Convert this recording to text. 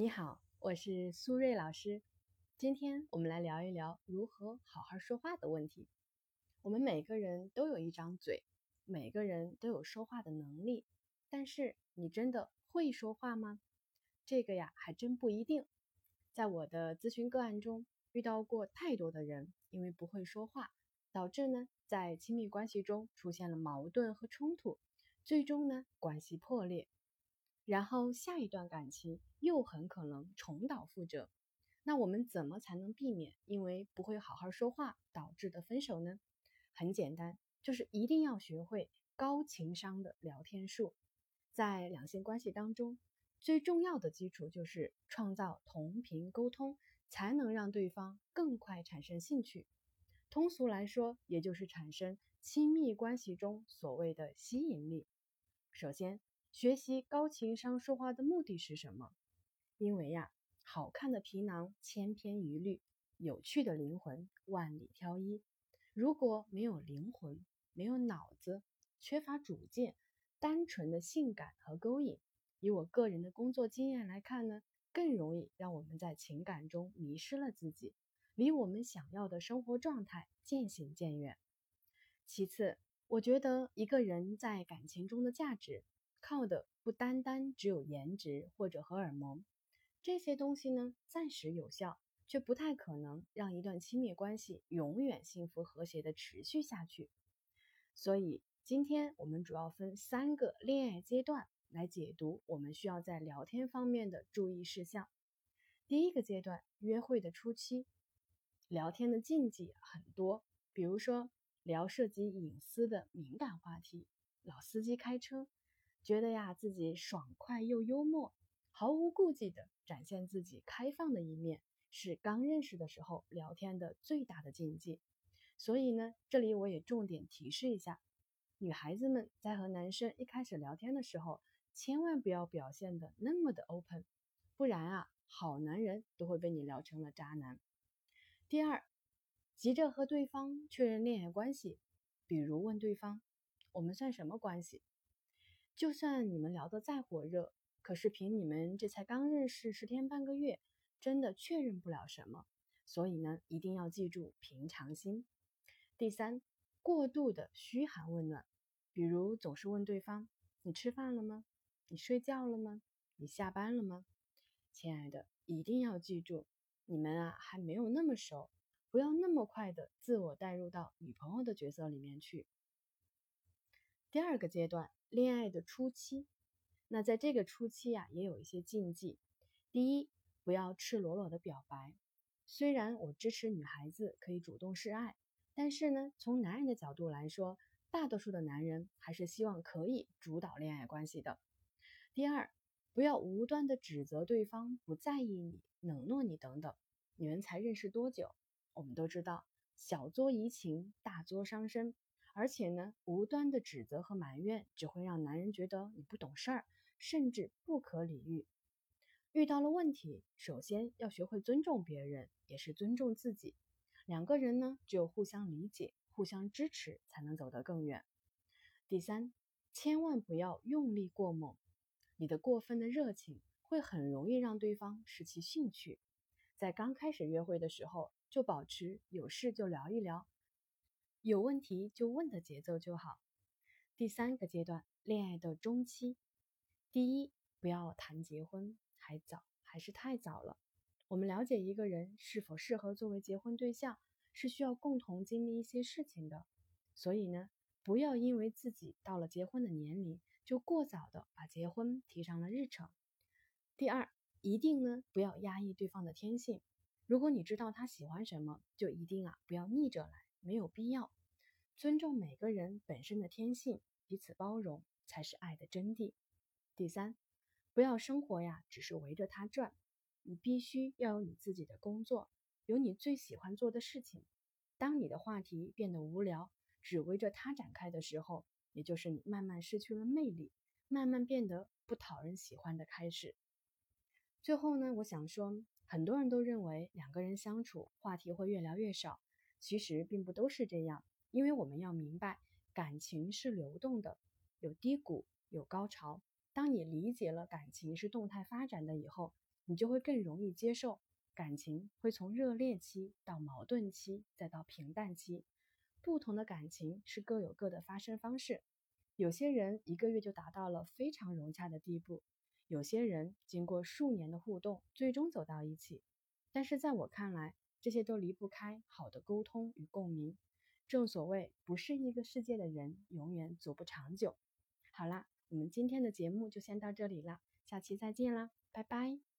你好，我是苏瑞老师。今天我们来聊一聊如何好好说话的问题。我们每个人都有一张嘴，每个人都有说话的能力，但是你真的会说话吗？这个呀，还真不一定。在我的咨询个案中，遇到过太多的人，因为不会说话，导致呢在亲密关系中出现了矛盾和冲突，最终呢关系破裂。然后下一段感情又很可能重蹈覆辙，那我们怎么才能避免因为不会好好说话导致的分手呢？很简单，就是一定要学会高情商的聊天术。在两性关系当中，最重要的基础就是创造同频沟通，才能让对方更快产生兴趣。通俗来说，也就是产生亲密关系中所谓的吸引力。首先。学习高情商说话的目的是什么？因为呀，好看的皮囊千篇一律，有趣的灵魂万里挑一。如果没有灵魂，没有脑子，缺乏主见，单纯的性感和勾引，以我个人的工作经验来看呢，更容易让我们在情感中迷失了自己，离我们想要的生活状态渐行渐远。其次，我觉得一个人在感情中的价值。靠的不单单只有颜值或者荷尔蒙，这些东西呢暂时有效，却不太可能让一段亲密关系永远幸福和谐的持续下去。所以今天我们主要分三个恋爱阶段来解读我们需要在聊天方面的注意事项。第一个阶段，约会的初期，聊天的禁忌很多，比如说聊涉及隐私的敏感话题，老司机开车。觉得呀，自己爽快又幽默，毫无顾忌的展现自己开放的一面，是刚认识的时候聊天的最大的禁忌。所以呢，这里我也重点提示一下，女孩子们在和男生一开始聊天的时候，千万不要表现的那么的 open，不然啊，好男人都会被你聊成了渣男。第二，急着和对方确认恋爱关系，比如问对方，我们算什么关系？就算你们聊得再火热，可是凭你们这才刚认识十天半个月，真的确认不了什么。所以呢，一定要记住平常心。第三，过度的嘘寒问暖，比如总是问对方：“你吃饭了吗？你睡觉了吗？你下班了吗？”亲爱的，一定要记住，你们啊还没有那么熟，不要那么快的自我带入到女朋友的角色里面去。第二个阶段。恋爱的初期，那在这个初期呀，也有一些禁忌。第一，不要赤裸裸的表白。虽然我支持女孩子可以主动示爱，但是呢，从男人的角度来说，大多数的男人还是希望可以主导恋爱关系的。第二，不要无端的指责对方不在意你、冷落你等等。你们才认识多久？我们都知道，小作怡情，大作伤身。而且呢，无端的指责和埋怨只会让男人觉得你不懂事儿，甚至不可理喻。遇到了问题，首先要学会尊重别人，也是尊重自己。两个人呢，只有互相理解、互相支持，才能走得更远。第三，千万不要用力过猛，你的过分的热情会很容易让对方失去兴趣。在刚开始约会的时候，就保持有事就聊一聊。有问题就问的节奏就好。第三个阶段，恋爱的中期，第一，不要谈结婚，还早，还是太早了。我们了解一个人是否适合作为结婚对象，是需要共同经历一些事情的。所以呢，不要因为自己到了结婚的年龄，就过早的把结婚提上了日程。第二，一定呢不要压抑对方的天性。如果你知道他喜欢什么，就一定啊不要逆着来。没有必要，尊重每个人本身的天性，彼此包容才是爱的真谛。第三，不要生活呀，只是围着他转，你必须要有你自己的工作，有你最喜欢做的事情。当你的话题变得无聊，只围着他展开的时候，也就是你慢慢失去了魅力，慢慢变得不讨人喜欢的开始。最后呢，我想说，很多人都认为两个人相处话题会越聊越少。其实并不都是这样，因为我们要明白，感情是流动的，有低谷，有高潮。当你理解了感情是动态发展的以后，你就会更容易接受感情会从热恋期到矛盾期再到平淡期。不同的感情是各有各的发生方式。有些人一个月就达到了非常融洽的地步，有些人经过数年的互动，最终走到一起。但是在我看来，这些都离不开好的沟通与共鸣。正所谓，不是一个世界的人，永远走不长久。好啦，我们今天的节目就先到这里了，下期再见啦，拜拜。